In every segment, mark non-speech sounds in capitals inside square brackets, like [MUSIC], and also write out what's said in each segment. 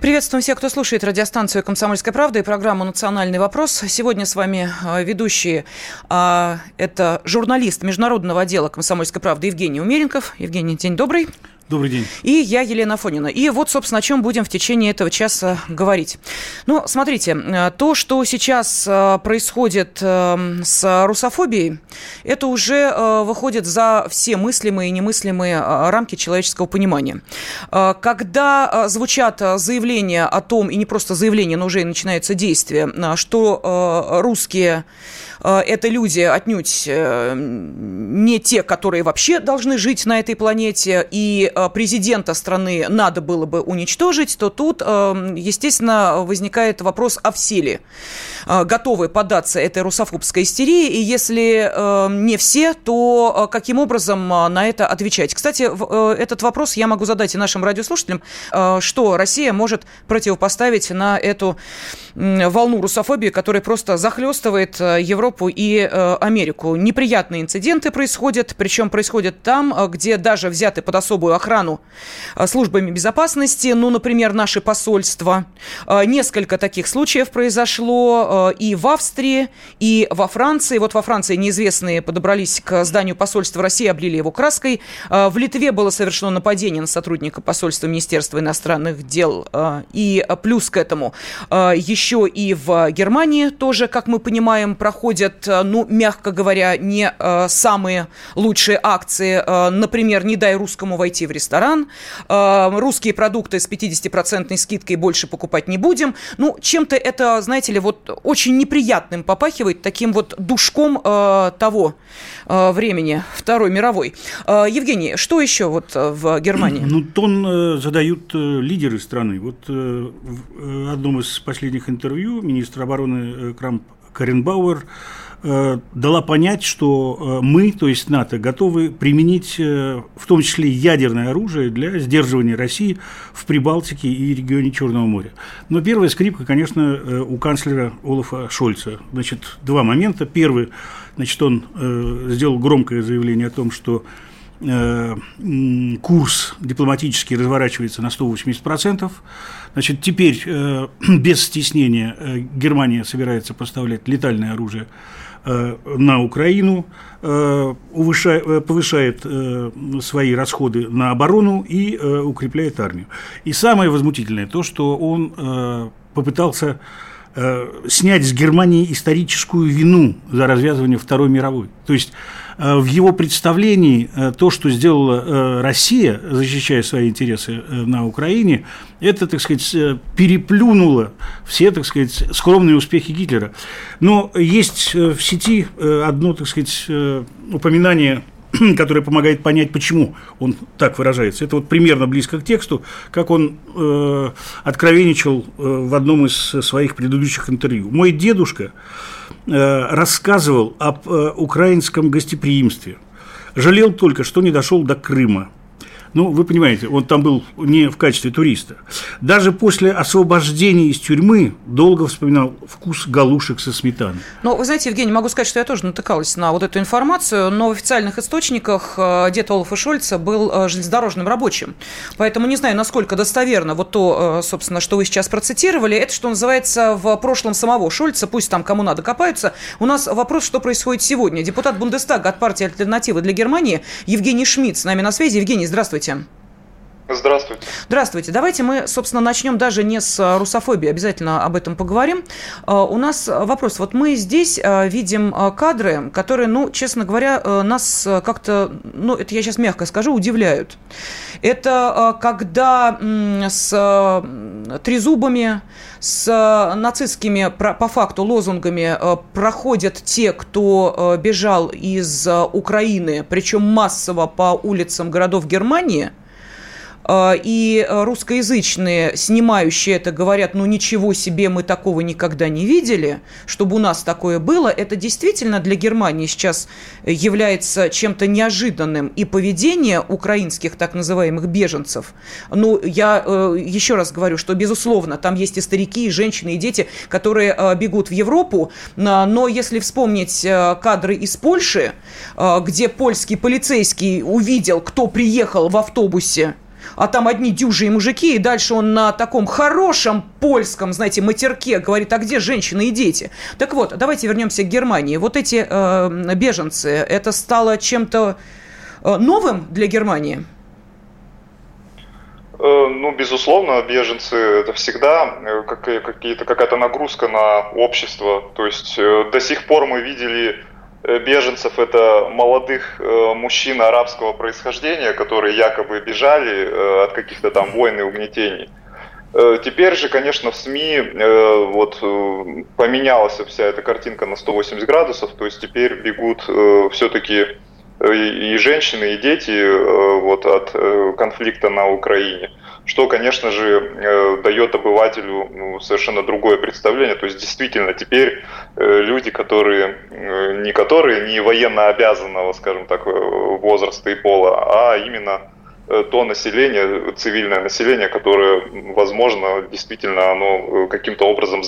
Приветствуем всех, кто слушает радиостанцию «Комсомольская правда» и программу «Национальный вопрос». Сегодня с вами а, ведущие. А, это журналист международного отдела «Комсомольской правды» Евгений Умеренков. Евгений, день добрый. Добрый день. И я, Елена Фонина. И вот, собственно, о чем будем в течение этого часа говорить. Ну, смотрите, э, то, что сейчас э, происходит э, с русофобией, это уже выходит за все мыслимые и немыслимые рамки человеческого понимания. Когда звучат заявления о том, и не просто заявления, но уже и начинаются действия, что русские это люди отнюдь не те, которые вообще должны жить на этой планете, и Э, президента страны надо было бы уничтожить, то тут, э, естественно, возникает вопрос о все ли э, готовы поддаться этой русофобской истерии, и если не все, то каким образом на это отвечать? Кстати, этот вопрос я могу задать и нашим радиослушателям, что Россия может противопоставить на эту волну русофобии, которая просто захлестывает Европу и Америку. Неприятные инциденты происходят, причем происходят там, где даже взяты под особую охрану э, службами безопасности, ну, например, наши посольства. Э, несколько таких случаев произошло э, и в Австрии, и во Франции. Вот во Франции неизвестные подобрались к зданию посольства России, облили его краской. В Литве было совершено нападение на сотрудника посольства Министерства иностранных дел. И плюс к этому еще и в Германии тоже, как мы понимаем, проходят, ну, мягко говоря, не самые лучшие акции. Например, не дай русскому войти в ресторан, э, русские продукты с 50% скидкой больше покупать не будем. Ну, чем-то это, знаете ли, вот очень неприятным попахивает, таким вот душком э, того э, времени, Второй мировой. Евгений, что еще вот в Германии? Ну, тон задают лидеры страны. Вот в одном из последних интервью министр обороны Крамп Каренбауэр Э, дала понять, что э, мы, то есть НАТО, готовы применить э, в том числе ядерное оружие для сдерживания России в Прибалтике и регионе Черного моря. Но первая скрипка, конечно, у канцлера Олафа Шольца. Значит, два момента. Первый, значит, он сделал громкое заявление о том, что курс дипломатический разворачивается на 180%. Значит, теперь [CLEARS THROAT] без стеснения Германия собирается поставлять летальное оружие Э, на Украину, э, э, повышает свои расходы на оборону и укрепляет армию. И самое возмутительное то, что он попытался снять с Германии историческую вину за развязывание Второй мировой. То есть Э, в его представлении э, то, что сделала э, Россия, защищая свои интересы на Украине, это, так сказать, переплюнуло все, так сказать, скромные успехи Гитлера. Но есть в сети одно, так сказать, упоминание [CLEARS THROAT] которое помогает понять, почему он так выражается. Это вот примерно близко к тексту, как он э, откровенничал э, в одном из своих предыдущих интервью. Мой дедушка Э, рассказывал об э, украинском гостеприимстве. Жалел только, что не дошел до Крыма. Ну, вы понимаете, он там был не в качестве туриста. Даже после освобождения из тюрьмы долго вспоминал вкус галушек со сметаной. Ну, вы знаете, Евгений, могу сказать, что я тоже натыкалась на вот эту информацию, но в официальных источниках э, дед Олафа Шольца был э, железнодорожным рабочим. Поэтому не знаю, насколько достоверно вот то, э, собственно, что вы сейчас процитировали. Это, что называется, в прошлом самого Шольца, пусть там кому надо копаются. У нас вопрос, что происходит сегодня. Депутат Бундестага от партии «Альтернатива для Германии» Евгений Шмидт с нами на связи. Евгений, здравствуйте. Здравствуйте. Здравствуйте. Здравствуйте. Давайте мы, собственно, начнем даже не с э, русофобии, обязательно об этом поговорим. Э, у нас вопрос. Вот мы здесь э, видим кадры, которые, ну, честно говоря, нас как-то, ну, это я сейчас мягко скажу, удивляют. Это когда с трезубами, с нацистскими, по факту, лозунгами проходят те, кто бежал из Украины, причем массово по улицам городов Германии – а, и русскоязычные, снимающие это, говорят, ну ничего себе, мы такого никогда не видели, чтобы у нас такое было, это действительно для Германии сейчас является чем-то неожиданным. И поведение украинских так называемых беженцев, ну, я э, еще раз говорю, что, безусловно, там есть и старики, и женщины, и дети, которые э, бегут в Европу, но если вспомнить э, кадры из Польши, где польский полицейский увидел, кто приехал в автобусе, а там одни дюжие мужики, и дальше он на таком хорошем польском, знаете, матерке говорит, а где женщины и дети? Так вот, давайте вернемся к Германии. Вот эти э, беженцы, это стало чем-то э, новым для Германии? Э, ну, безусловно, беженцы это всегда э, какая-то нагрузка на общество. То есть до сих пор мы видели беженцев это молодых э, мужчин арабского происхождения, которые якобы бежали э, от каких-то там войн и угнетений. Теперь же, конечно, в СМИ вот поменялась вся эта картинка на 180 градусов, то есть теперь бегут все-таки и женщины, и дети вот от конфликта на Украине что, конечно же, э, дает обывателю ну, совершенно другое представление. То есть, действительно, теперь э, люди, которые э, не которые не военно обязанного, скажем так, возраста и пола, а именно то население, цивильное население, которое, возможно, действительно оно э, каким-то образом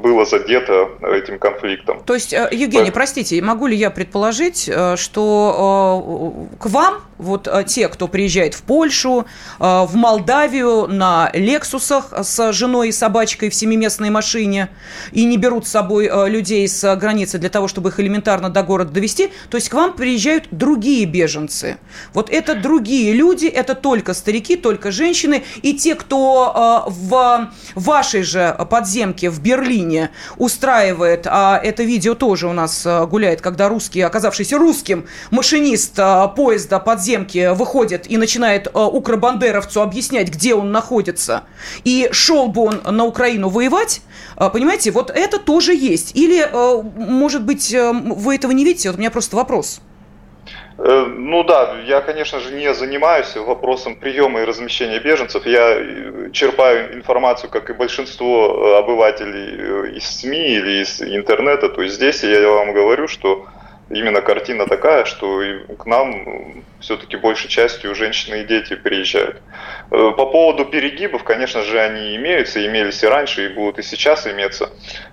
было задето этим конфликтом. То есть, э, Евгений, простите, могу ли я предположить, что к вам, вот те, кто приезжает в Польшу, в Молдавию на Лексусах с женой и собачкой в семиместной машине и не берут с собой людей с границы для того, чтобы их элементарно до города довести, то есть к вам приезжают другие беженцы. Вот это другие люди, это только старики, только женщины и те, кто э, в вашей же подземке в Берлине устраивает, а это видео тоже у нас э, гуляет, когда русский, оказавшийся русским, машинист э, поезда подземки выходит и начинает укробандеровцу объяснять, где он находится, и шел бы он на Украину воевать, понимаете, вот это тоже есть. Или, может быть, вы этого не видите? Вот у меня просто вопрос. Э, ну да, я, конечно же, не занимаюсь вопросом приема и размещения беженцев. Я э, черпаю информацию, как и большинство э, обывателей из СМИ или из интернета. То есть здесь я вам говорю, что именно картина такая, что к нам все-таки большей частью женщины и дети приезжают. Э, по поводу перегибов, конечно же, они имеются, имелись и раньше, и будут и сейчас иметься.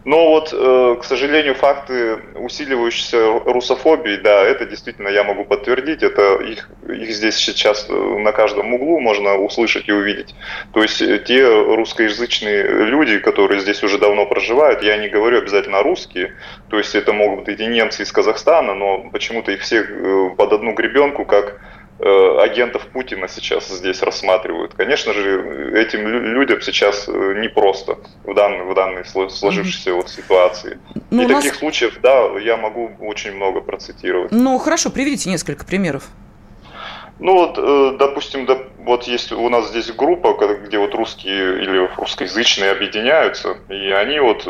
Но вот, э, к сожалению, факты усиливающейся русофобии, да, это действительно я могу подтвердить, это их, их здесь сейчас э, на каждом углу можно услышать и увидеть. То есть те русскоязычные люди, которые здесь уже давно проживают, я не говорю обязательно русские, то есть это могут быть и немцы из Казахстана, но почему-то их всех под одну гребенку, как Э, агентов Путина сейчас здесь рассматривают. Конечно же, этим людям сейчас э, непросто в данной, в данной сложившейся вот ситуации. Ну, И нас... таких случаев, да, я могу очень много процитировать. Ну, хорошо, приведите несколько примеров. Ну вот, э, допустим, вот есть у нас здесь группа, где вот русские или русскоязычные объединяются, и они вот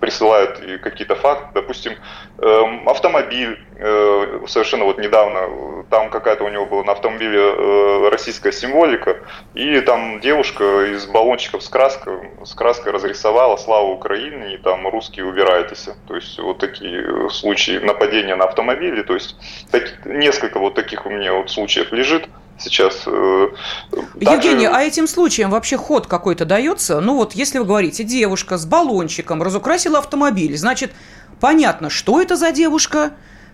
присылают какие-то факты, допустим, эм, автомобиль совершенно вот недавно там какая-то у него была на автомобиле э, российская символика, и там девушка из баллончиков с краской, с краской разрисовала «Слава Украине», и там «Русские убирайтесь». То есть вот такие случаи нападения на автомобили, то есть так, несколько вот таких у меня вот случаев лежит сейчас. Э, Евгений, также... а этим случаям вообще ход какой-то дается? Ну вот, если вы говорите, девушка с баллончиком разукрасила автомобиль, значит, понятно, что это за девушка,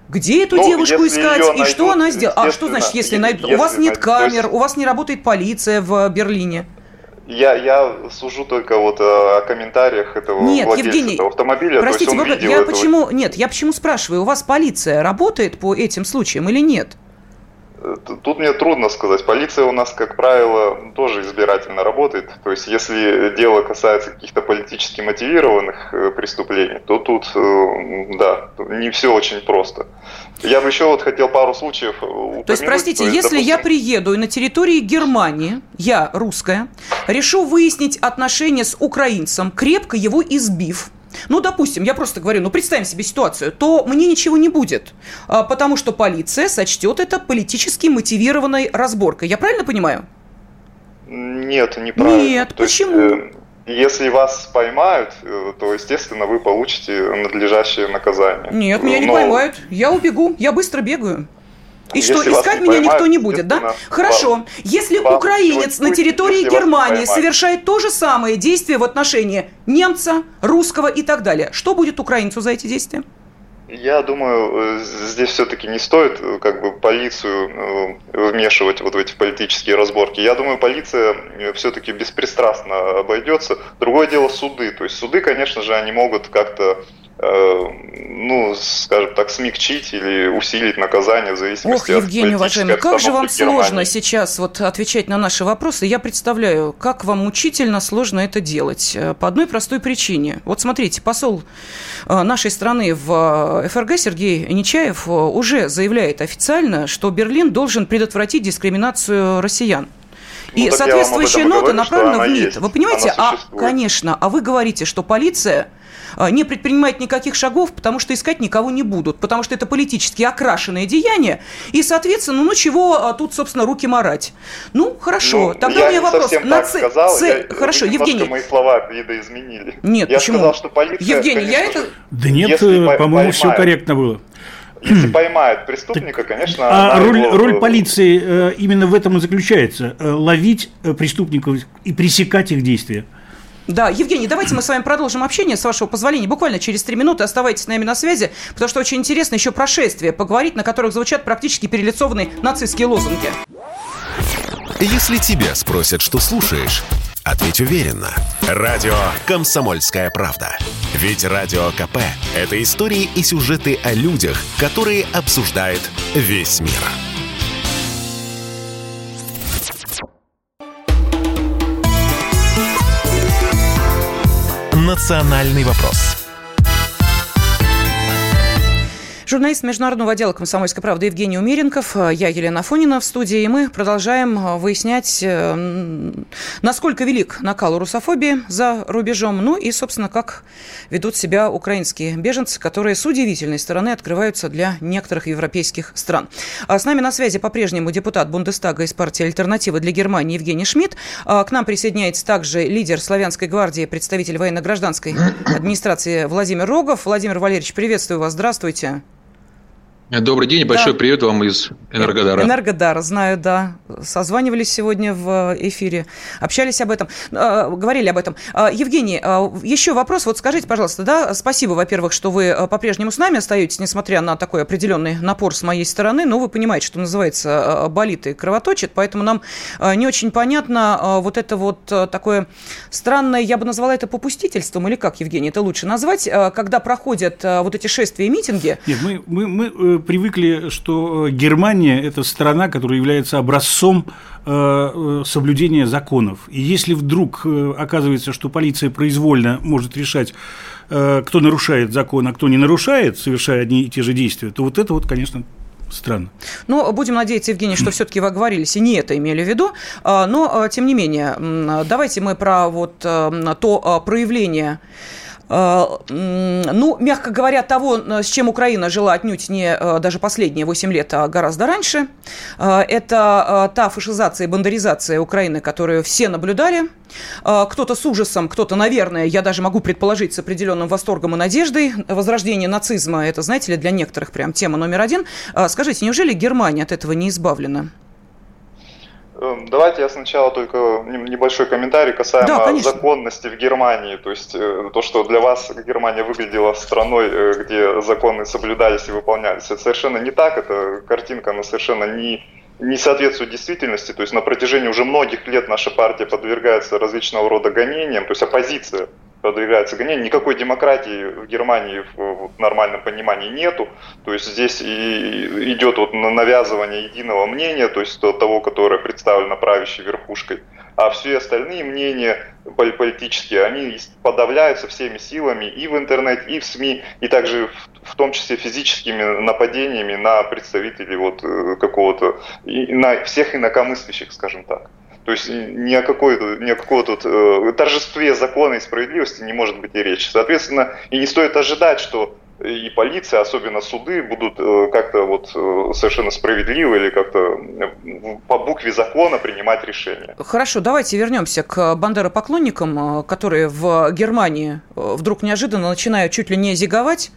где эту ну, девушку искать и найдут, что она сделала? А что значит, если найдут? у вас нет камер, есть... у вас не работает полиция в Берлине. Я, я сужу только вот о, о комментариях этого нет, владельца Евгений, этого автомобиля. Простите, то есть он я этого... почему нет, я почему спрашиваю, у вас полиция работает по этим случаям или нет? Тут мне трудно сказать. Полиция у нас, как правило, тоже избирательно работает. То есть, если дело касается каких-то политически мотивированных э, преступлений, то тут, э, да, не все очень просто. Я бы еще вот хотел пару случаев упомянуть. То есть, простите, то есть, если допустим... я приеду и на территории Германии, я русская, решу выяснить отношения с украинцем, крепко его избив, ну, допустим, я просто говорю, ну, представим себе ситуацию, то мне ничего не будет, а, потому что полиция сочтет это политически мотивированной разборкой. Я правильно понимаю? Нет, неправильно. Нет, То почему? Есть, если вас поймают, то, естественно, вы получите надлежащее наказание. Нет, меня Но... не поймают. Я убегу, я быстро бегаю. И если что, искать меня поймают, никто не будет, да? Хорошо. Вам, если вам украинец на территории Германии совершает то же самое действие в отношении немца, русского и так далее, что будет украинцу за эти действия? Я думаю, э, здесь все-таки не стоит э, как бы полицию э, вмешивать вот в эти политические разборки. Я думаю, полиция все-таки беспристрастно обойдется. Другое дело суды. То есть суды, конечно же, они могут как-то ну, скажем так, смягчить или усилить наказание в зависимости Ох, от Евгений, уважаемый, как же вам сложно сейчас вот отвечать на наши вопросы. Я представляю, как вам мучительно сложно это делать. Э, по одной простой причине. Вот смотрите, посол э, нашей страны в ФРГ Сергей Нечаев уже заявляет официально, что Берлин должен предотвратить дискриминацию россиян. И ну, соответствующая нота говорю, направлена в МИД. Есть, Вы понимаете? А, конечно. А вы говорите, что полиция не предпринимает никаких шагов, потому что искать никого не будут, потому что это политически окрашенное деяние, и, соответственно, ну чего а, тут, собственно, руки марать? Ну, хорошо, ну, тогда у меня вопрос. На ц... сказал, ц... я, Хорошо, Евгений. мои слова видоизменили. Нет, я почему? Сказал, что полиция, Евгений, конечно, я это... Да нет, по-моему, поймает, все корректно было. Если поймают преступника, так, конечно... А роль, его... роль полиции э, именно в этом и заключается. Э, ловить э, преступников и пресекать их действия. Да, Евгений, давайте мы с вами продолжим общение, с вашего позволения, буквально через три минуты. Оставайтесь с нами на связи, потому что очень интересно еще про шествия поговорить, на которых звучат практически перелицованные нацистские лозунги. Если тебя спросят, что слушаешь, ответь уверенно. Радио «Комсомольская правда». Ведь Радио КП – это истории и сюжеты о людях, которые обсуждает весь мир. «Национальный вопрос» Журналист международного отдела «Комсомольской правды» Евгений Умеренков, э, я Елена Афонина в студии, и мы продолжаем э, выяснять, э, насколько велик накал русофобии за рубежом, ну и, собственно, как ведут себя украинские беженцы, которые с удивительной стороны открываются для некоторых европейских стран. С нами на связи по-прежнему депутат Бундестага из партии «Альтернатива для Германии» Евгений Шмидт. К нам присоединяется также лидер Славянской гвардии, представитель военно-гражданской администрации Владимир Рогов. Владимир Валерьевич, приветствую вас, здравствуйте. Добрый день, большой да. привет вам из Энергодара. Энергодара, знаю, да. Созванивались сегодня в эфире, общались об этом, э, говорили об этом. Э, Евгений, э, еще вопрос. Вот скажите, пожалуйста, да, спасибо, во-первых, что вы по-прежнему с нами остаетесь, несмотря на такой определенный напор с моей стороны, но вы понимаете, что называется болит и кровоточит, поэтому нам не очень понятно вот это вот такое странное, я бы назвала это попустительством, или как, Евгений, это лучше назвать, когда проходят вот эти шествия и митинги. Нет, мы, мы, мы привыкли, что э, Германия – это страна, которая является образцом э, э, соблюдения законов. И если вдруг оказывается, что полиция произвольно может решать, кто нарушает закон, а кто не нарушает, совершая одни и те же действия, то вот это вот, конечно, странно. Ну, будем надеяться, Евгений, что все-таки вы оговорились и не это имели в виду. А, но, тем не менее, давайте мы про вот то проявление ну, мягко говоря, того, э, с чем Украина жила отнюдь не э, даже последние 8 лет, а гораздо раньше. Это та фашизация и бандеризация Украины, которую все наблюдали. Кто-то с ужасом, кто-то, наверное, я даже могу предположить, с определенным восторгом и надеждой. Возрождение нацизма – это, знаете ли, для некоторых прям тема номер один. Скажите, неужели Германия от этого не избавлена? Эм, давайте я сначала только небольшой комментарий касаемо да, законности в Германии. То есть э, то, что для вас Германия выглядела страной, э, где законы соблюдались и выполнялись, это совершенно не так. Эта картинка, она совершенно не, не соответствует действительности. То есть на протяжении уже многих лет наша партия подвергается различного рода гонениям, то есть оппозиция продвигается гонение. Никакой демократии в Германии в, нормальном понимании нету. То есть здесь и идет вот навязывание единого мнения, то есть того, которое представлено правящей верхушкой. А все остальные мнения политические, они подавляются всеми силами и в интернете, и в СМИ, и также в, в том числе физическими нападениями на представителей вот э, какого-то, на всех инакомыслящих, скажем так. То есть ни о какой, ни о какой тут э, торжестве закона и справедливости не может быть и речи. Соответственно, и не стоит ожидать, что и полиция, особенно суды, будут э, как-то вот э, совершенно справедливо или как-то по букве закона принимать решения. Хорошо, давайте вернемся к бандеропоклонникам, которые в Германии вдруг неожиданно начинают чуть ли не зиговать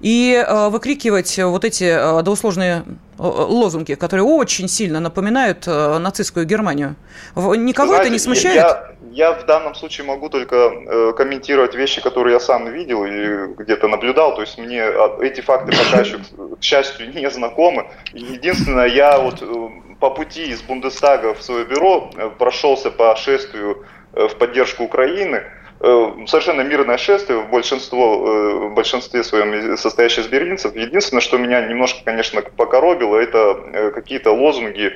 и выкрикивать вот эти доусложные лозунги, которые очень сильно напоминают нацистскую Германию. Никого Знаете, это не смущает? Я, я в данном случае могу только э, комментировать вещи, которые я сам видел и где-то наблюдал. То есть мне эти факты пока [COUGHS] еще, к счастью, не знакомы. Единственное, я вот э, по пути из Бундестага в свое бюро э, прошелся по шествию в поддержку Украины – Э, совершенно мирное шествие, в, большинство, э, в большинстве своем состоящее из берлинцев. Единственное, что меня немножко, конечно, покоробило, это э, какие-то лозунги,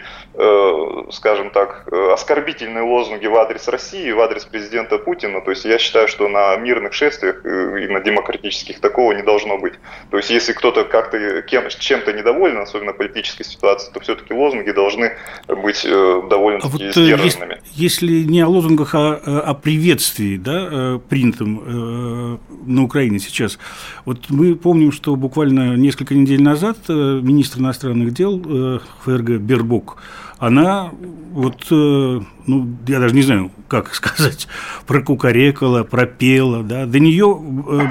скажем так, оскорбительные лозунги в адрес России, в адрес президента Путина. То есть я считаю, что на мирных шествиях и на демократических такого не должно быть. То есть если кто-то как-то чем-то недоволен, особенно политической ситуации, то все-таки лозунги должны быть довольно-таки а вот сдержанными. Если не о лозунгах, а о приветствии, да, Э, принятым э, на Украине сейчас. Вот мы помним, что буквально несколько недель назад э, министр иностранных дел ФРГ Бербок, она вот, ну, я даже не знаю, как [LAUGHS] сказать, прокукарекала, пропела, да, до нее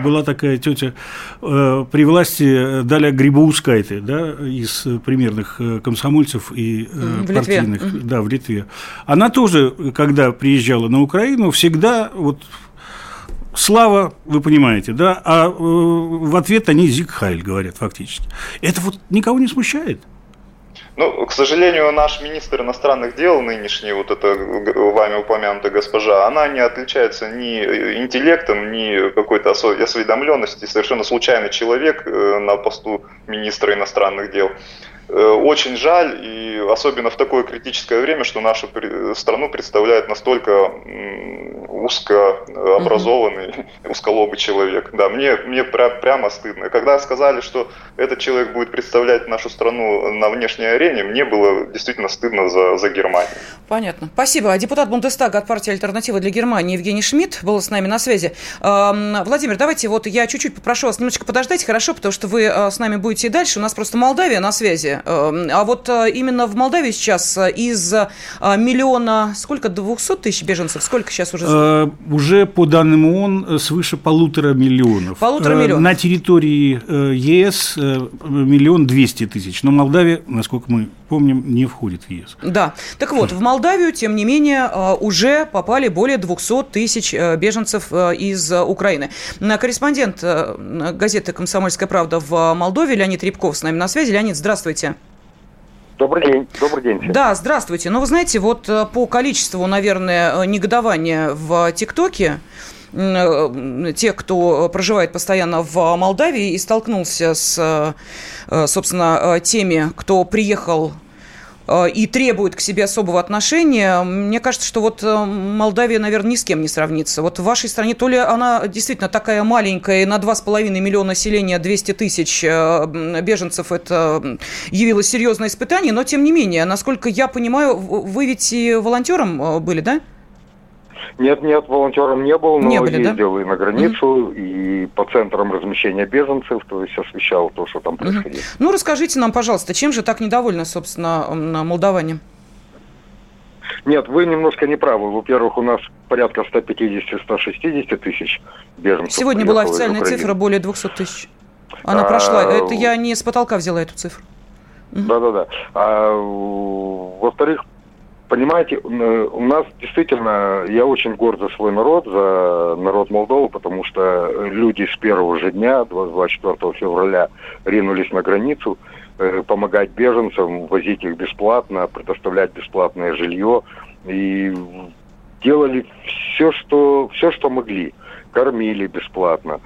была такая тетя при власти Даля Грибоускайте, да, из примерных комсомольцев и в партийных, Литве. да, в Литве. Она тоже, когда приезжала на Украину, всегда вот слава, вы понимаете, да, а э, в ответ они Зиг Хайль говорят фактически. Это вот никого не смущает? Ну, к сожалению, наш министр иностранных дел нынешний, вот эта вами упомянутая госпожа, она не отличается ни интеллектом, ни какой-то осведомленностью, совершенно случайный человек э, на посту министра иностранных дел. Э, очень жаль, и особенно в такое критическое время, что нашу страну представляет настолько узкообразованный, mm-hmm. узколобый человек. Да, мне, мне пря- прямо стыдно. Когда сказали, что этот человек будет представлять нашу страну на внешней арене, мне было действительно стыдно за, за Германию. Понятно. Спасибо. Депутат Бундестага от партии «Альтернатива для Германии» Евгений Шмидт был с нами на связи. Владимир, давайте вот я чуть-чуть попрошу вас немножечко подождать, хорошо, потому что вы э, с нами будете и дальше. У нас просто Молдавия на связи. Эм, а вот э, именно в Молдавии сейчас э, из э, миллиона, сколько, 200 тысяч беженцев, сколько сейчас уже? Уже по данным ООН свыше полутора миллионов. Полутора миллионов. На территории ЕС миллион двести тысяч, но Молдавия, насколько мы помним, не входит в ЕС. Да. Так вот, в Молдавию, тем не менее, уже попали более 200 тысяч беженцев из Украины. Корреспондент газеты «Комсомольская правда» в Молдове Леонид Рябков с нами на связи. Леонид, здравствуйте. Добрый день. Добрый день. Да, здравствуйте. Ну, вы знаете, вот э, по количеству, наверное, э, негодования в ТикТоке, э, те, кто проживает постоянно в Молдавии и столкнулся с, собственно, теми, кто приехал и требует к себе особого отношения, мне кажется, что вот э, Молдавия, наверное, ни с кем не сравнится. Вот в вашей стране то ли она действительно такая маленькая, на 2,5 миллиона населения 200 тысяч э, беженцев, это явилось серьезное испытание, но тем не менее, насколько я понимаю, вы ведь и волонтером были, да? Нет, нет, волонтером не был, но не были, ездил да? и на границу, угу. и по центрам размещения беженцев, то есть освещал то, что там происходило. Угу. Ну, расскажите нам, пожалуйста, чем же так недовольны, собственно, на молдаване? Нет, вы немножко не правы. Во-первых, у нас порядка 150-160 тысяч беженцев. Сегодня была официальная цифра более 200 тысяч. Она а... прошла. Это я не с потолка взяла эту цифру. Да-да-да. А, во-вторых, Понимаете, у нас действительно, я очень горд за свой народ, за народ Молдовы, потому что люди с первого же дня, 24 февраля, ринулись на границу, э, помогать беженцам, возить их бесплатно, предоставлять бесплатное жилье. И делали все, что, все, что могли. Кормили бесплатно,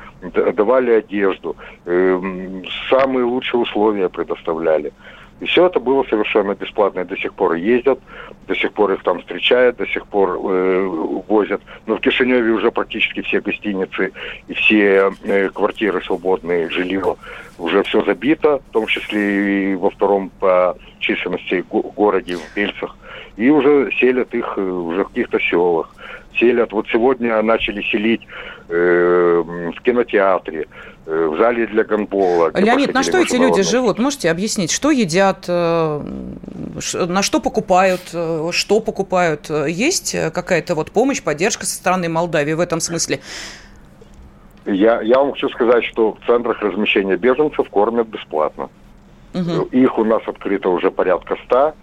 давали одежду, самые лучшие условия предоставляли. И все это было совершенно бесплатно. И до сих пор ездят, до сих пор их там встречают, до сих пор э, возят. Но в Кишиневе уже практически все гостиницы и все э, квартиры свободные, жилье уже все забито, в том числе и во втором по численности го- городе в Бельцах. И уже селят их э, уже в каких-то селах. селят. Вот сегодня начали селить э, в кинотеатре, э, в зале для гандбола. Леонид, на что эти люди живут? Можете объяснить, что едят, э, на что покупают, э, что покупают? Есть какая-то вот помощь, поддержка со стороны Молдавии в этом смысле? Я, я вам хочу сказать, что в центрах размещения беженцев кормят бесплатно. Угу. Их у нас открыто уже порядка ста.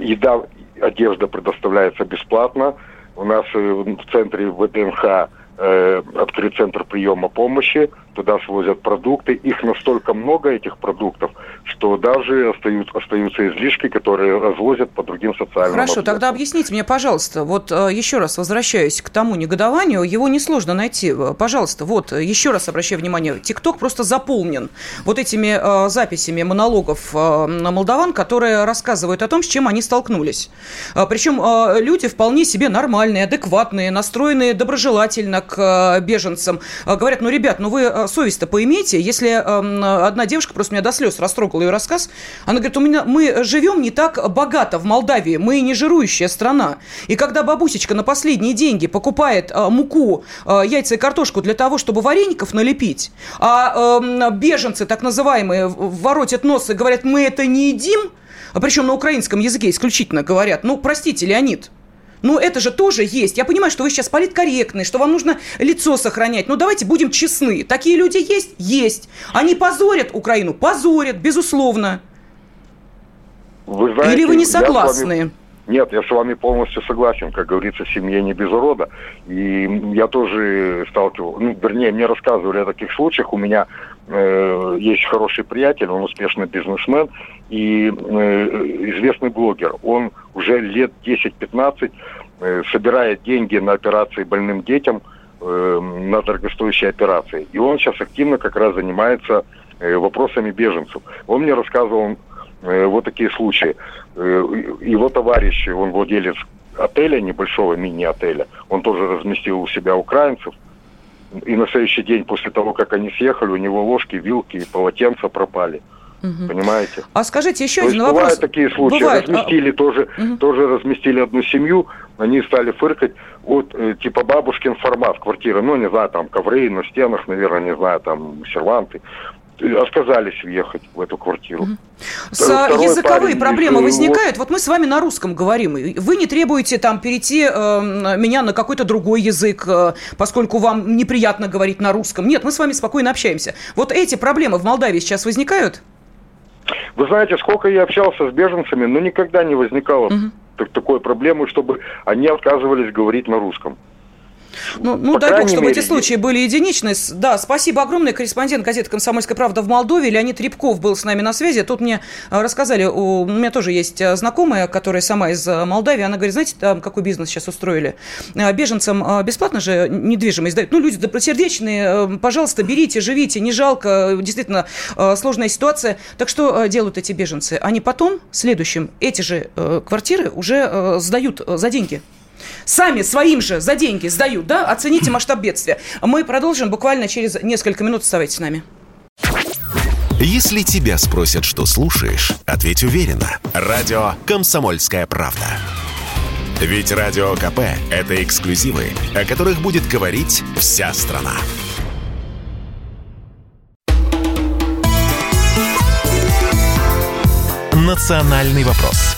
Еда, одежда предоставляется бесплатно. У нас э, в центре ВДНХ э, открыт центр приема помощи, туда свозят продукты. Их настолько много, этих продуктов, что даже остаются, остаются излишки, которые развозят по другим социальным Хорошо, объектам. тогда объясните мне, пожалуйста, вот э, еще раз возвращаюсь к тому негодованию, его несложно найти. Пожалуйста, вот еще раз обращаю внимание, ТикТок просто заполнен вот этими э, записями монологов э, молдаван, которые рассказывают о том, с чем они столкнулись. Э, причем э, люди вполне себе нормальные, адекватные, настроенные доброжелательно к э, беженцам. Э, говорят, ну, ребят, ну вы э, совесть-то поимейте. Если э, одна девушка просто меня до слез растрогала ее рассказ, она говорит, у меня мы живем не так богато в Молдавии, мы не жирующая страна. И когда бабусечка на последние деньги покупает э, муку, э, яйца и картошку для того, чтобы вареников налепить, а э, беженцы, так называемые, воротят нос и говорят, мы это не едим, а причем на украинском языке исключительно говорят, ну, простите, Леонид, ну, это же тоже есть. Я понимаю, что вы сейчас политкорректны, что вам нужно лицо сохранять. Но давайте будем честны. Такие люди есть? Есть. Они позорят Украину? Позорят, безусловно. Вы знаете, Или вы не согласны? Нет, я с вами полностью согласен. Как говорится, семье не без урода. И я тоже сталкивался, ну, вернее, мне рассказывали о таких случаях. У меня э, есть хороший приятель, он успешный бизнесмен и э, известный блогер. Он уже лет 10-15 э, собирает деньги на операции больным детям, э, на дорогостоящие операции. И он сейчас активно как раз занимается э, вопросами беженцев. Он мне рассказывал Э, вот такие случаи. Э, его товарищ, он владелец отеля, небольшого мини-отеля, он тоже разместил у себя украинцев. И на следующий день после того, как они съехали, у него ложки, вилки и полотенца пропали. Угу. Понимаете? А скажите еще То один вопрос. Бывают такие случаи. Бывает. Разместили а... тоже, угу. тоже разместили одну семью, они стали фыркать. Вот э, типа бабушкин формат квартиры, ну не знаю, там ковры на стенах, наверное, не знаю, там серванты отказались въехать в эту квартиру. С Второй языковые проблемы из, возникают. Вот мы с вами на русском говорим. Вы не требуете там перейти э, меня на какой-то другой язык, э, поскольку вам неприятно говорить на русском. Нет, мы с вами спокойно общаемся. Вот эти проблемы в Молдавии сейчас возникают? Вы знаете, сколько я общался с беженцами, но никогда не возникало угу. такой проблемы, чтобы они отказывались говорить на русском. Ну, ну дай бог, чтобы мере, эти случаи были единичны. Да, спасибо огромное. Корреспондент газеты «Комсомольская правда» в Молдове Леонид Рябков был с нами на связи. Тут мне э, рассказали, у меня тоже есть э, знакомая, которая сама из э, Молдавии. Она говорит, знаете, там какой бизнес сейчас устроили? Беженцам бесплатно же недвижимость дают. Ну, люди добросердечные, пожалуйста, берите, живите, не жалко. Действительно, сложная ситуация. Так что делают эти беженцы? Они потом, следующим, эти же квартиры уже сдают за деньги сами своим же за деньги сдают, да? Оцените масштаб бедствия. Мы продолжим буквально через несколько минут. Оставайтесь с нами. Если тебя спросят, что слушаешь, ответь уверенно. Радио «Комсомольская правда». Ведь Радио КП – это эксклюзивы, о которых будет говорить вся страна. «Национальный вопрос»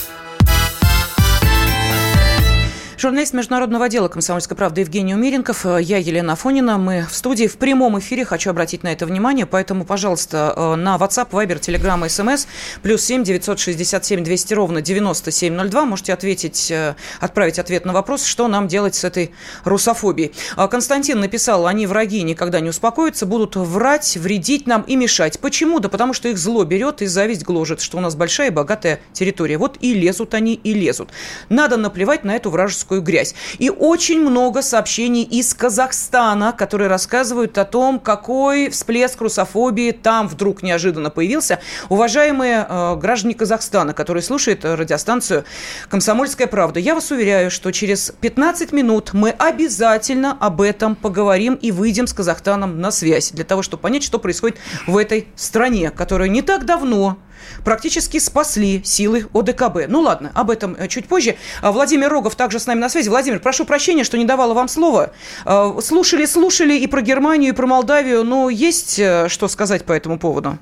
Журналист международного отдела «Комсомольской правды» Евгений Умеренков, э, я Елена Афонина. Мы в студии в прямом эфире. Хочу обратить на это внимание. Поэтому, пожалуйста, э, на WhatsApp, Viber, Telegram, SMS плюс 7 967 200 ровно 9702 можете ответить, э, отправить ответ на вопрос, что нам делать с этой русофобией. Константин написал, они враги никогда не успокоятся, будут врать, вредить нам и мешать. Почему? Да потому что их зло берет и зависть гложет, что у нас большая и богатая территория. Вот и лезут они, и лезут. Надо наплевать на эту вражескую всякую грязь. И очень много сообщений из Казахстана, которые рассказывают о том, какой всплеск русофобии там вдруг неожиданно появился. Уважаемые э, граждане Казахстана, которые слушают радиостанцию «Комсомольская правда», я вас уверяю, что через 15 минут мы обязательно об этом поговорим и выйдем с Казахстаном на связь, для того, чтобы понять, что происходит в этой стране, которая не так давно практически спасли силы ОДКБ. Ну ладно, об этом э, чуть позже. А, Владимир Рогов также с нами на связи. Владимир, прошу прощения, что не давала вам слова. А, слушали, слушали и про Германию, и про Молдавию, но есть э, что сказать по этому поводу?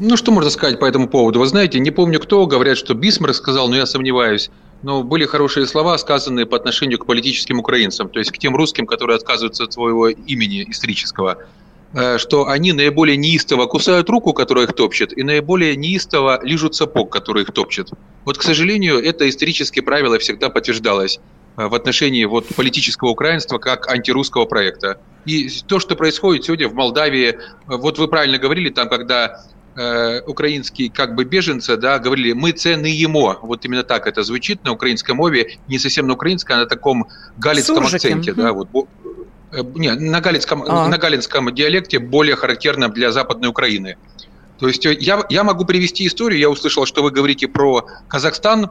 Ну, что можно сказать по этому поводу? Вы знаете, не помню кто, говорят, что Бисмарк сказал, но я сомневаюсь. Но были хорошие слова, сказанные по отношению к политическим украинцам, то есть к тем русским, которые отказываются от своего имени исторического. Э, что они наиболее неистово кусают руку, которая их топчет, и наиболее неистово лижут сапог, который их топчет. Вот, к сожалению, это исторические правило всегда подтверждалось э, в отношении вот, политического украинства как антирусского проекта. И то, что происходит сегодня в Молдавии, э, вот вы правильно говорили, там, когда э, украинские как бы беженцы, да, говорили, мы цены ему. Вот именно так это звучит на украинской мове, не совсем на украинском, а на таком галицком акценте, да, вот не, на галицком, а. на галинском диалекте более характерно для Западной Украины. То есть э, я, я могу привести историю, я услышал, что вы говорите про Казахстан,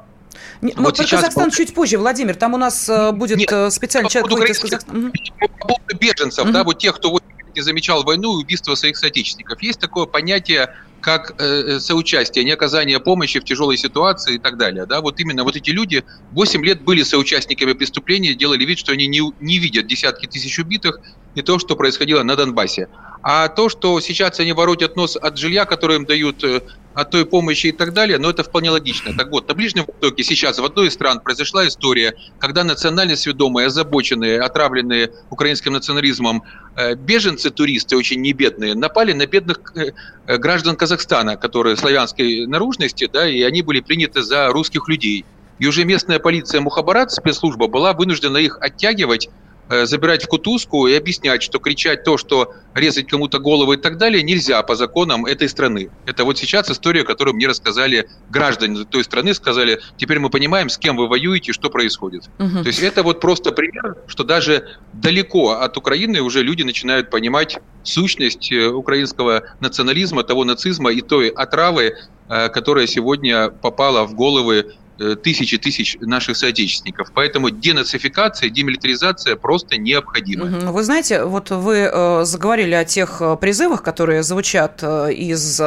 не, вот про сейчас... Казахстан чуть позже, Владимир. Там у нас э, будет Нет, специальный человек будет из Казахстана. По поводу беженцев, угу. да, вот тех, кто не замечал войну и убийство своих соотечественников. Есть такое понятие как э, э, соучастие, не оказание помощи в тяжелой ситуации и так далее. Да? Вот именно вот эти люди 8 лет были соучастниками преступления, делали вид, что они не, не видят десятки тысяч убитых и то, что происходило на Донбассе. А то, что сейчас они воротят нос от жилья, которое им дают, э, от той помощи и так далее, но это вполне логично. Так вот, на Ближнем Востоке сейчас в одной из стран произошла история, когда национально сведомые, озабоченные, отравленные украинским национализмом э, беженцы-туристы, очень небедные, напали на бедных э, граждан Казахстана, которые славянской наружности, да, и они были приняты за русских людей. И уже местная полиция Мухабарат, спецслужба, была вынуждена их оттягивать Э, забирать в кутузку и объяснять, что кричать то, что резать кому-то голову и так далее, нельзя по законам этой страны. Это вот сейчас история, которую мне рассказали граждане той страны, сказали, теперь мы понимаем, с кем вы воюете, что происходит. Угу. То есть это вот просто пример, что даже далеко от Украины уже люди начинают понимать сущность э, украинского национализма, того нацизма и той отравы, э, которая сегодня попала в головы Э, тысячи тысяч наших соотечественников. Поэтому денацификация, демилитаризация просто необходима. Вы знаете, вот вы э, заговорили о тех э, призывах, которые звучат из,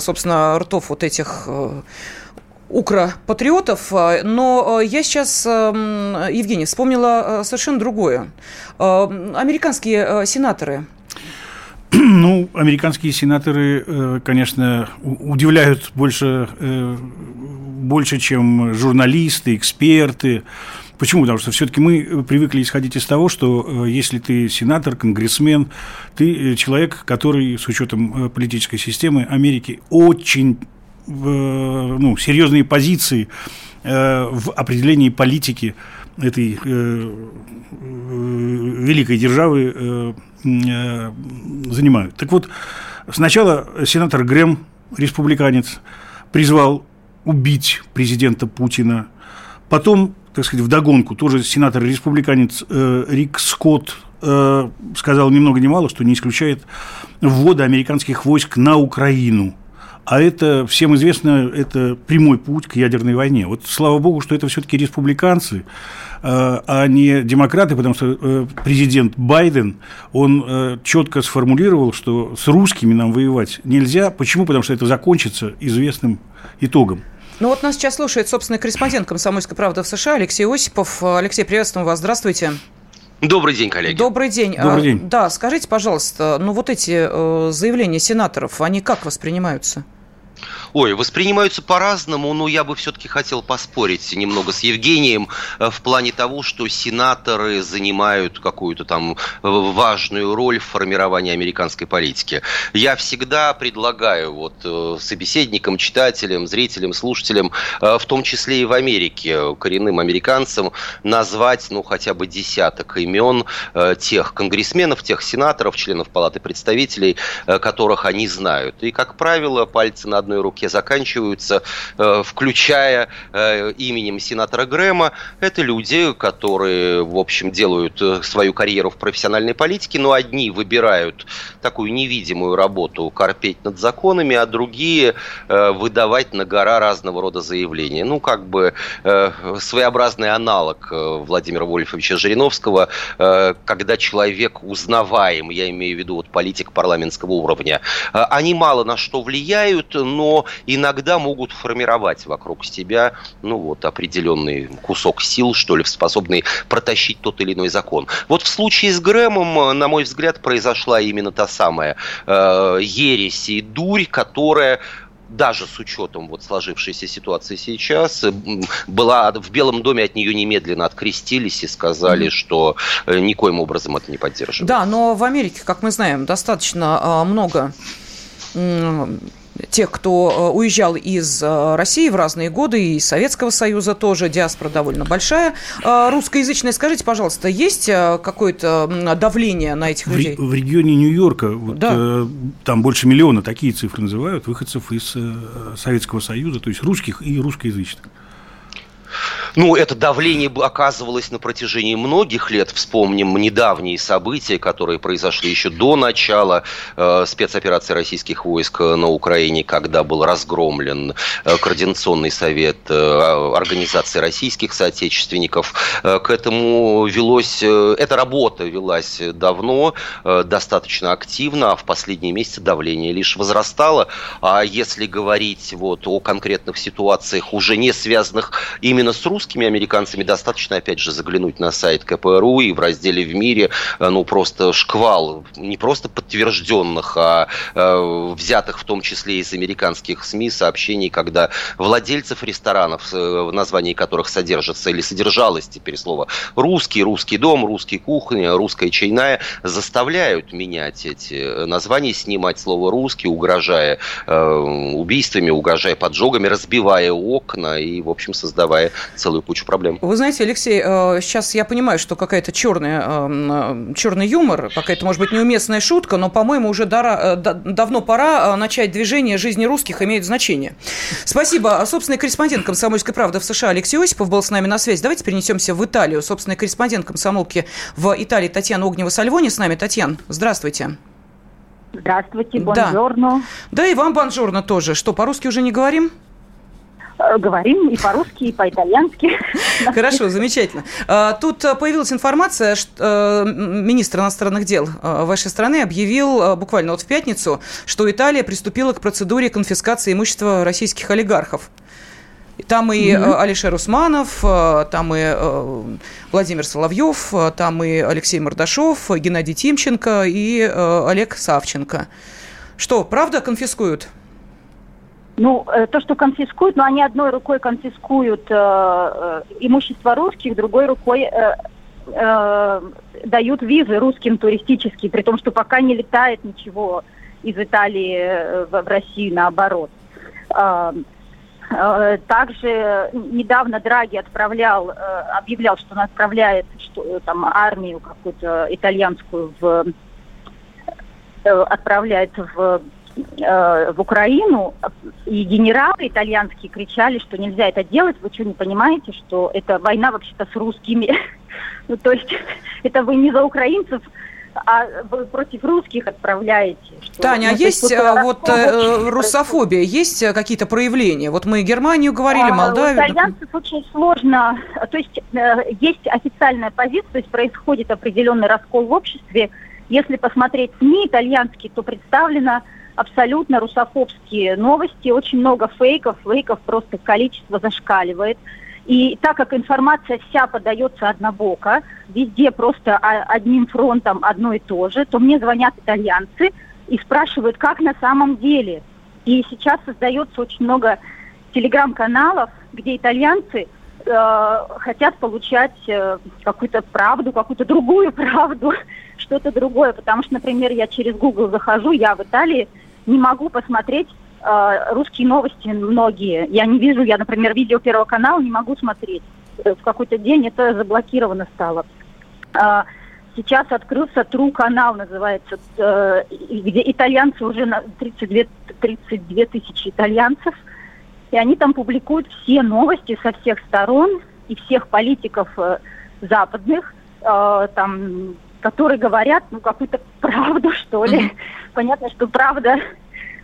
собственно, ртов вот этих укропатриотов, но я сейчас, Евгений, вспомнила совершенно другое. Американские сенаторы [CLEARS THROAT] ну, американские сенаторы, конечно, удивляют больше больше, чем журналисты, эксперты. Почему? Потому что все-таки мы привыкли исходить из того, что э, если ты сенатор, конгрессмен, ты э, человек, который с учетом э, политической системы Америки очень ну, серьезные позиции в определении политики этой великой державы занимают. Так вот, сначала сенатор Грэм, республиканец, призвал убить президента Путина. Потом, так сказать, вдогонку, тоже сенатор-республиканец э, Рик Скотт э, сказал ни много ни мало, что не исключает ввода американских войск на Украину. А это, всем известно, это прямой путь к ядерной войне. Вот слава богу, что это все-таки республиканцы, э, а не демократы, потому что э, президент Байден, он э, четко сформулировал, что с русскими нам воевать нельзя. Почему? Потому что это закончится известным итогом. Ну вот нас сейчас слушает собственный корреспондент «Комсомольской правды» в США Алексей Осипов. Алексей, приветствуем вас, здравствуйте. Добрый день, коллеги. Добрый день. Добрый день. Да, скажите, пожалуйста, ну вот эти э, заявления сенаторов, они как воспринимаются? Ой, воспринимаются по-разному, но я бы все-таки хотел поспорить немного с Евгением э, в плане того, что сенаторы занимают какую-то там э, важную роль в формировании американской политики. Я всегда предлагаю вот э, собеседникам, читателям, зрителям, слушателям, в том числе и в Америке, коренным американцам, назвать, ну, хотя бы десяток имен тех конгрессменов, тех сенаторов, членов Палаты представителей, которых они знают. И, как правило, пальцы на одной руке заканчиваются, э, включая э, именем сенатора Грэма. Это люди, которые, в общем, делают э, свою карьеру в профессиональной политике, но одни выбирают такую невидимую работу, корпеть над законами, а другие выдавать на гора разного рода заявления. Ну, как бы своеобразный аналог Владимира Вольфовича Жириновского, когда человек узнаваем, я имею в виду вот политик парламентского уровня. Они мало на что влияют, но но иногда могут формировать вокруг себя, ну вот, определенный кусок сил, что ли, способный протащить тот или иной закон. Вот в случае с Грэмом, на мой взгляд, произошла именно та самая э, ересь и дурь, которая даже с учетом вот сложившейся ситуации сейчас, была в Белом доме от нее немедленно открестились и сказали, что э, никоим образом это не поддерживают. Да, но в Америке, как мы знаем, достаточно а, много тех, кто э, уезжал из э, России в разные годы, и из Советского Союза тоже, диаспора довольно большая. Русскоязычная, скажите, пожалуйста, есть какое-то давление на этих людей? В, в регионе Нью-Йорка, вот, да. э, там больше миллиона, такие цифры называют, выходцев из э, Советского Союза, то есть русских и русскоязычных. Ну, это давление оказывалось на протяжении многих лет. Вспомним недавние события, которые произошли еще до начала э, спецоперации российских войск на Украине, когда был разгромлен э, Координационный совет э, Организации российских соотечественников. Э, к этому велось, э, эта работа велась давно, э, достаточно активно, а в последние месяцы давление лишь возрастало. А если говорить вот о конкретных ситуациях, уже не связанных именно с русскими русскими американцами. Достаточно, опять же, заглянуть на сайт КПРУ и в разделе «В мире» э, ну, просто шквал, не просто подтвержденных, а э, взятых в том числе из американских СМИ сообщений, когда владельцев ресторанов, э, в названии которых содержится или содержалось теперь слово «русский», «русский дом», «русский кухня», «русская чайная», заставляют менять эти названия, снимать слово «русский», угрожая э, убийствами, угрожая поджогами, разбивая окна и, в общем, создавая целую целую кучу проблем. Вы знаете, Алексей, сейчас э, я понимаю, что какая-то черная, э, черный юмор, какая-то, может быть, неуместная шутка, но, по-моему, уже дара, э, давно пора начать движение жизни русских имеет значение. Спасибо. Собственный корреспондент «Комсомольской правды» в США Алексей Осипов был с нами на связи. Давайте перенесемся в Италию. Собственный корреспондент «Комсомолки» в Италии Татьяна Огнева-Сальвони с нами. Татьяна, здравствуйте. Здравствуйте, бонжорно. Да. да, и вам бонжорно тоже. Что, по-русски уже не говорим? Э, говорим и по-русски, и по-итальянски. Хорошо, замечательно. А, тут э, появилась информация, что э, министр иностранных дел вашей страны объявил буквально вот в пятницу, что Италия приступила к процедуре конфискации имущества российских олигархов. Там и mm-hmm. Алишер Усманов, там и Владимир Соловьев, там и Алексей Мордашов, Геннадий Тимченко и Олег Савченко. Что, правда конфискуют? Ну, э, то, что конфискуют, но они одной рукой конфискуют э, э, имущество русских, другой рукой э, э, дают визы русским туристические, при том, что пока не летает ничего из Италии э, в, в Россию наоборот. Э, также недавно Драги отправлял, объявлял, что он отправляет что, там, армию какую-то итальянскую в отправляет в э, в Украину, и генералы итальянские кричали, что нельзя это делать, вы что, не понимаете, что это война вообще-то с русскими? [LAUGHS] ну, то есть [LAUGHS] это вы не за украинцев, а вы против русских отправляете. Что, Таня, ну, а есть, э, вот э, русофобия, есть э, какие-то проявления? Вот мы Германию говорили, а, Молдавию. У итальянцев очень сложно, то есть э, есть официальная позиция, то есть происходит определенный раскол в обществе. Если посмотреть СМИ итальянские, то представлено абсолютно русофобские новости, очень много фейков, фейков просто количество зашкаливает. И так как информация вся подается однобоко, везде просто одним фронтом одно и то же, то мне звонят итальянцы и спрашивают, как на самом деле. И сейчас создается очень много телеграм-каналов, где итальянцы э, хотят получать э, какую-то правду, какую-то другую [LAUGHS] правду, что-то другое. Потому что, например, я через Google захожу, я в Италии, не могу посмотреть э, русские новости многие. Я не вижу, я, например, видео Первого канала не могу смотреть. Э, в какой-то день это заблокировано стало. Э, сейчас открылся True канал, называется, э, где итальянцы уже на 32, 32 тысячи итальянцев. И они там публикуют все новости со всех сторон и всех политиков э, западных, э, там которые говорят, ну, какую-то [LAUGHS] правду, что ли. Mm-hmm. Понятно, что правда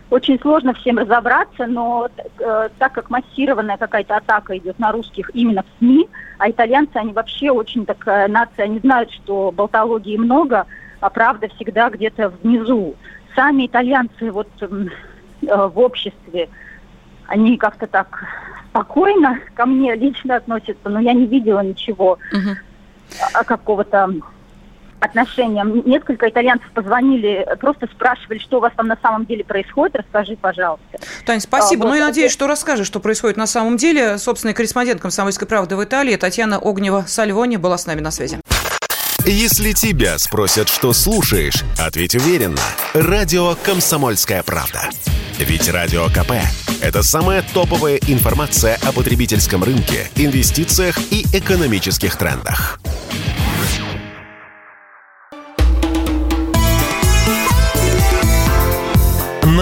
очень сложно всем разобраться, но э, так как массированная какая-то атака идет на русских именно в СМИ, а итальянцы, они вообще очень такая нация, они знают, что болтологии много, а правда всегда где-то внизу. Сами итальянцы, вот в обществе, они как-то так спокойно ко мне лично относятся, но я не видела ничего угу. какого-то отношения. Несколько итальянцев позвонили, просто спрашивали, что у вас там на самом деле происходит, расскажи, пожалуйста. Тань, спасибо. А, вот, ну, я надеюсь, что расскажешь, что происходит на самом деле. Собственный корреспондент «Комсомольской правды» в Италии Татьяна Огнева-Сальвони была с нами на связи. Если тебя спросят, что слушаешь, ответь уверенно. Радио «Комсомольская правда». Ведь Радио КП – это самая топовая информация о потребительском рынке, инвестициях и экономических трендах.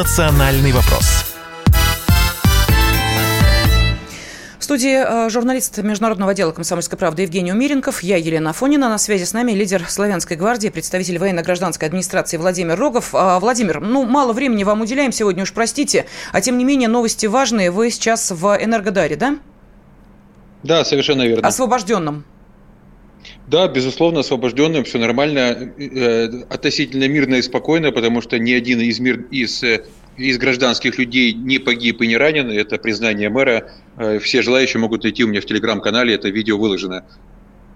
«Национальный вопрос» В студии э, журналист Международного отдела «Комсомольской правды» Евгений Умиренков. Я Елена Афонина. На связи с нами лидер Славянской гвардии, представитель военно-гражданской администрации Владимир Рогов. А, Владимир, ну, мало времени вам уделяем сегодня, уж простите. А тем не менее, новости важные. Вы сейчас в Энергодаре, да? Да, совершенно верно. Освобожденном. Да, безусловно, освобожденным, все нормально, э, относительно мирно и спокойно, потому что ни один из, мир, из э, из гражданских людей не погиб и не ранен. Это признание мэра. Э, все желающие могут найти у меня в телеграм-канале, это видео выложено.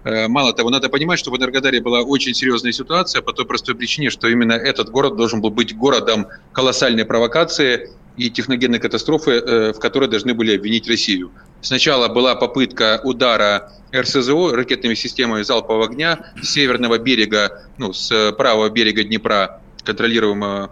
Э, мало того, надо понимать, что в Энергодаре была очень серьезная ситуация по той простой причине, что именно этот город должен был быть городом колоссальной провокации и техногенной катастрофы, э, в которой должны были обвинить Россию. Сначала была попытка удара РСЗО ракетными системами залпового огня с северного берега, ну, с правого берега Днепра, контролируемого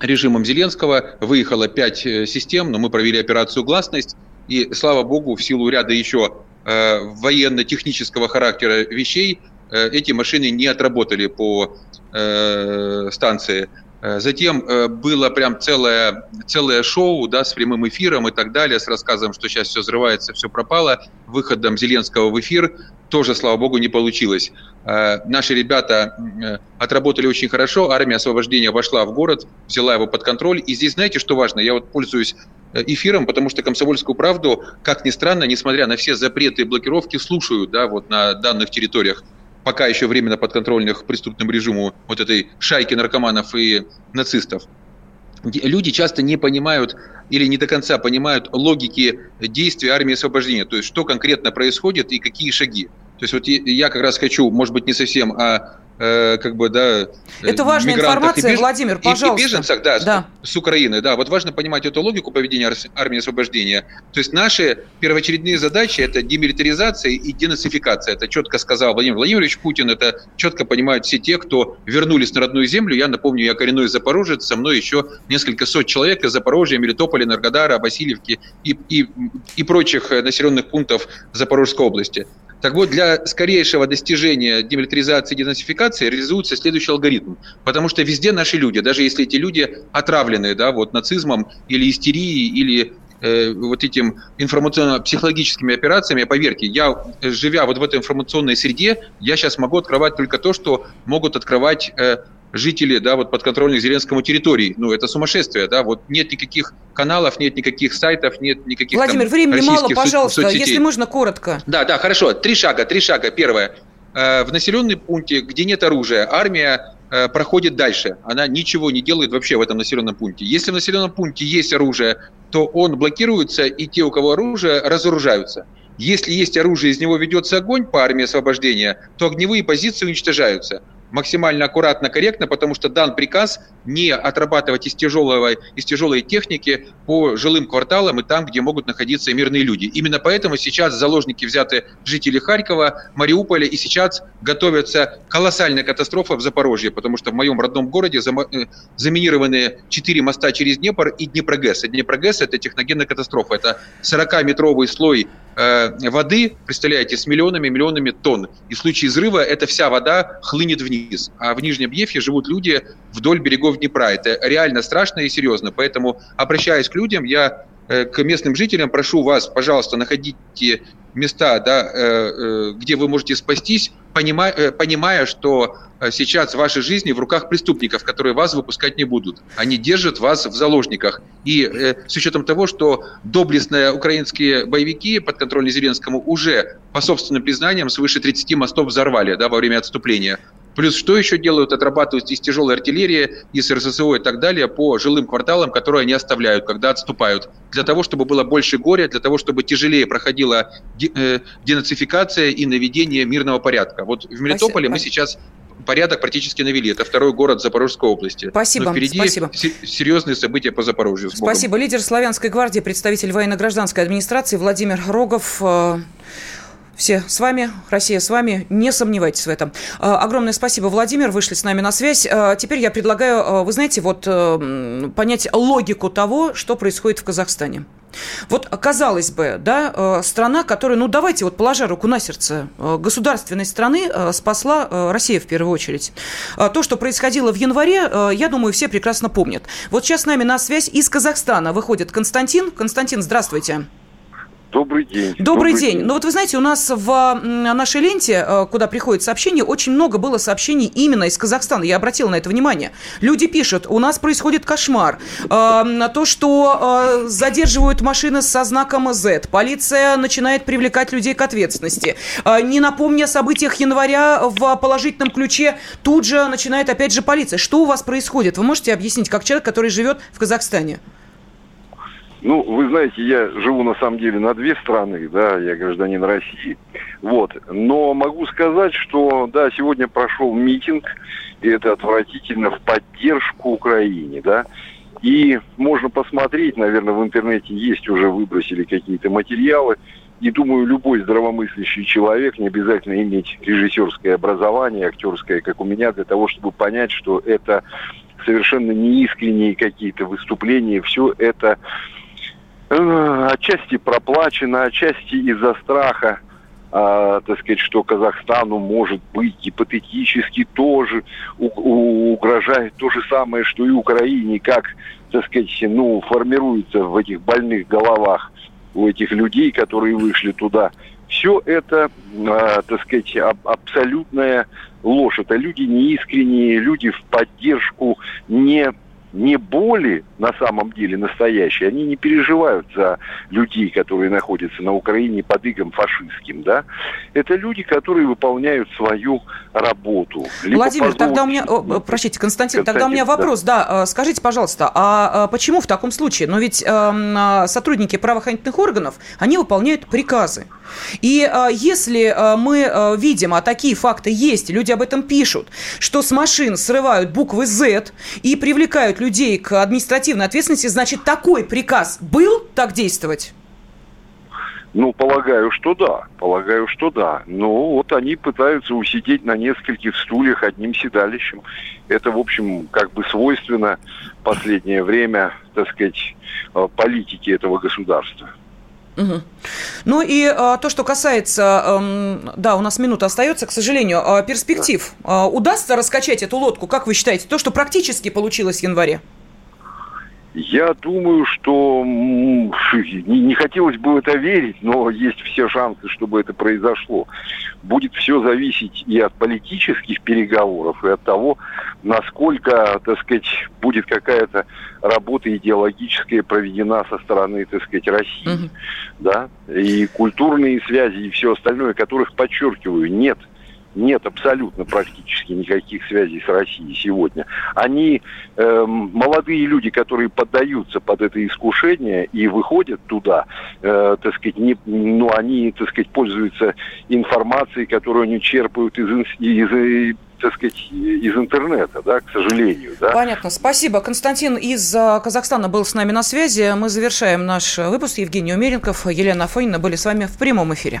режимом Зеленского. Выехало пять э, систем, но мы провели операцию «Гласность». И, слава богу, в силу ряда еще э, военно-технического характера вещей, э, эти машины не отработали по э, станции. Э, затем э, было прям целое, целое шоу да, с прямым эфиром и так далее, с рассказом, что сейчас все взрывается, все пропало, выходом Зеленского в эфир тоже, слава богу, не получилось. Э, наши ребята отработали очень хорошо, армия освобождения вошла в город, взяла его под контроль. И здесь, знаете, что важно? Я вот пользуюсь эфиром, потому что «Комсомольскую правду», как ни странно, несмотря на все запреты и блокировки, слушают да, вот на данных территориях пока еще временно подконтрольных преступному режиму вот этой шайки наркоманов и нацистов. Люди часто не понимают или не до конца понимают логики действия армии освобождения, то есть что конкретно происходит и какие шаги. То есть вот я как раз хочу, может быть, не совсем а э, как бы, да... Это важная информация, беж... Владимир, пожалуйста. И, и беженцах, да, да. С, с Украины, да. Вот важно понимать эту логику поведения армии освобождения. То есть наши первоочередные задачи – это демилитаризация и денацификация. Это четко сказал Владимир Владимирович Путин, это четко понимают все те, кто вернулись на родную землю. Я напомню, я коренной запорожец, со мной еще несколько сот человек из Запорожья, Мелитополя, Энергодара, Васильевки и, и, и прочих населенных пунктов Запорожской области. Так вот, для скорейшего достижения демилитаризации и денацификации реализуется следующий алгоритм. Потому что везде наши люди, даже если эти люди отравлены да, вот, нацизмом или истерией, или э, вот этим информационно-психологическими операциями, поверьте, я, живя вот в этой информационной среде, я сейчас могу открывать только то, что могут открывать э, жители, да, вот подконтрольных Зеленскому территорий. Ну, это сумасшествие, да, вот нет никаких каналов, нет никаких сайтов, нет никаких Владимир, там, времени мало, пожалуйста, соцсетей. если можно, коротко. Да, да, хорошо. Три шага, три шага. Первое. Э, в населенном пункте, где нет оружия, армия э, проходит дальше. Она ничего не делает вообще в этом населенном пункте. Если в населенном пункте есть оружие, то он блокируется, и те, у кого оружие, разоружаются. Если есть оружие, из него ведется огонь по армии освобождения, то огневые позиции уничтожаются максимально аккуратно, корректно, потому что дан приказ не отрабатывать из, тяжелого, из тяжелой техники по жилым кварталам и там, где могут находиться мирные люди. Именно поэтому сейчас заложники взяты жители Харькова, Мариуполя, и сейчас готовится колоссальная катастрофа в Запорожье, потому что в моем родном городе э, заминированы четыре моста через Днепр и Днепрогэс. И Днепрогэс – это техногенная катастрофа. Это 40-метровый слой э, воды, представляете, с миллионами миллионами тонн. И в случае взрыва эта вся вода хлынет вниз. А в Нижнем Бьефе живут люди вдоль берегов Днепра. Это реально страшно и серьезно. Поэтому, обращаясь к людям, я э, к местным жителям прошу вас, пожалуйста, находите места, да, э, э, где вы можете спастись, понимая, понимая, что сейчас ваши жизни в руках преступников, которые вас выпускать не будут. Они держат вас в заложниках. И с учетом того, что доблестные украинские боевики, подконтрольные Зеленскому, уже, по собственным признаниям, свыше 30 мостов взорвали да, во время отступления, Плюс что еще делают? Отрабатывают из тяжелой артиллерии, из РСЗО и так далее по жилым кварталам, которые они оставляют, когда отступают. Для того, чтобы было больше горя, для того, чтобы тяжелее проходила э, денацификация и наведение мирного порядка. Вот в Мелитополе Спасибо. мы сейчас порядок практически навели. Это второй город Запорожской области. Спасибо. Но впереди спасибо. серьезные события по Запорожью. Спасибо. Лидер Славянской гвардии, представитель военно-гражданской администрации Владимир Рогов. Э, все с вами, Россия с вами, не сомневайтесь в этом. Э, огромное спасибо, Владимир, вышли с нами на связь. Э, теперь я предлагаю, вы знаете, вот понять логику того, что происходит в Казахстане. Вот, казалось бы, да, э, страна, которая, ну, давайте вот положа руку на сердце, э, государственной страны э, спасла Россия в первую очередь. То, что происходило в январе, я думаю, все прекрасно помнят. Вот сейчас с нами на связь из Казахстана выходит Константин. Константин, здравствуйте. Добрый день. Добрый, Добрый день. день. Ну вот вы знаете, у нас в нашей ленте, э, куда приходят сообщения, очень много было сообщений именно из Казахстана. Я обратила на это внимание. Люди пишут, у нас происходит кошмар. Э, то, что э, задерживают машины со знаком Z. Полиция начинает привлекать людей к ответственности. Не напомня о событиях января в положительном ключе, тут же начинает опять же полиция. Что у вас происходит? Вы можете объяснить, как человек, который живет в Казахстане? Ну, вы знаете, я живу на самом деле на две страны, да, я гражданин России. Вот. Но могу сказать, что, да, сегодня прошел митинг, и это отвратительно, в поддержку Украине, да. И можно посмотреть, наверное, в интернете есть уже выбросили какие-то материалы. И думаю, любой здравомыслящий человек, не обязательно иметь режиссерское образование, актерское, как у меня, для того, чтобы понять, что это совершенно неискренние какие-то выступления. Все это отчасти проплачено, отчасти из-за страха, э, так сказать, что Казахстану может быть гипотетически тоже у, у, угрожает то же самое, что и Украине, как, так сказать, ну, формируется в этих больных головах у этих людей, которые вышли туда. Все это, э, так сказать, аб- абсолютная ложь. Это люди неискренние, люди в поддержку не не боли на самом деле настоящие, они не переживают за людей, которые находятся на Украине под игом фашистским, да. Это люди, которые выполняют свою работу. Владимир, тогда у меня, о, простите, Константин, Константин, тогда у меня вопрос, да, да скажите, пожалуйста, а, а почему в таком случае? Но ведь э, сотрудники правоохранительных органов, они выполняют приказы. И э, если э, мы э, видим, а такие факты есть, люди об этом пишут, что с машин срывают буквы Z и привлекают людей к административной ответственности, значит, такой приказ был так действовать? Ну, полагаю, что да. Полагаю, что да. Но вот они пытаются усидеть на нескольких стульях одним седалищем. Это, в общем, как бы свойственно последнее время, так сказать, э, политики этого государства. Угу. Ну и а, то, что касается, а, да, у нас минута остается, к сожалению, а, перспектив. А, удастся раскачать эту лодку, как вы считаете, то, что практически получилось в январе? Я думаю, что [LAUGHS] не, хотелось бы в это верить, но есть все шансы, чтобы это произошло. Будет все зависеть и от политических переговоров, и от того, насколько, так сказать, будет какая-то работа идеологическая проведена со стороны, так сказать, России, угу. да, и культурные связи и все остальное, которых, подчеркиваю, нет – нет абсолютно практически никаких связей с Россией сегодня. Они э, молодые люди, которые поддаются под это искушение и выходят туда, э, так сказать, не, ну, они, так сказать, пользуются информацией, которую они черпают из, из, так сказать, из интернета, да, к сожалению. Да. Понятно. Спасибо. Константин из э, Казахстана был с нами на связи. Мы завершаем наш выпуск. Евгений Умеренков, Елена Афонина были с вами в прямом эфире.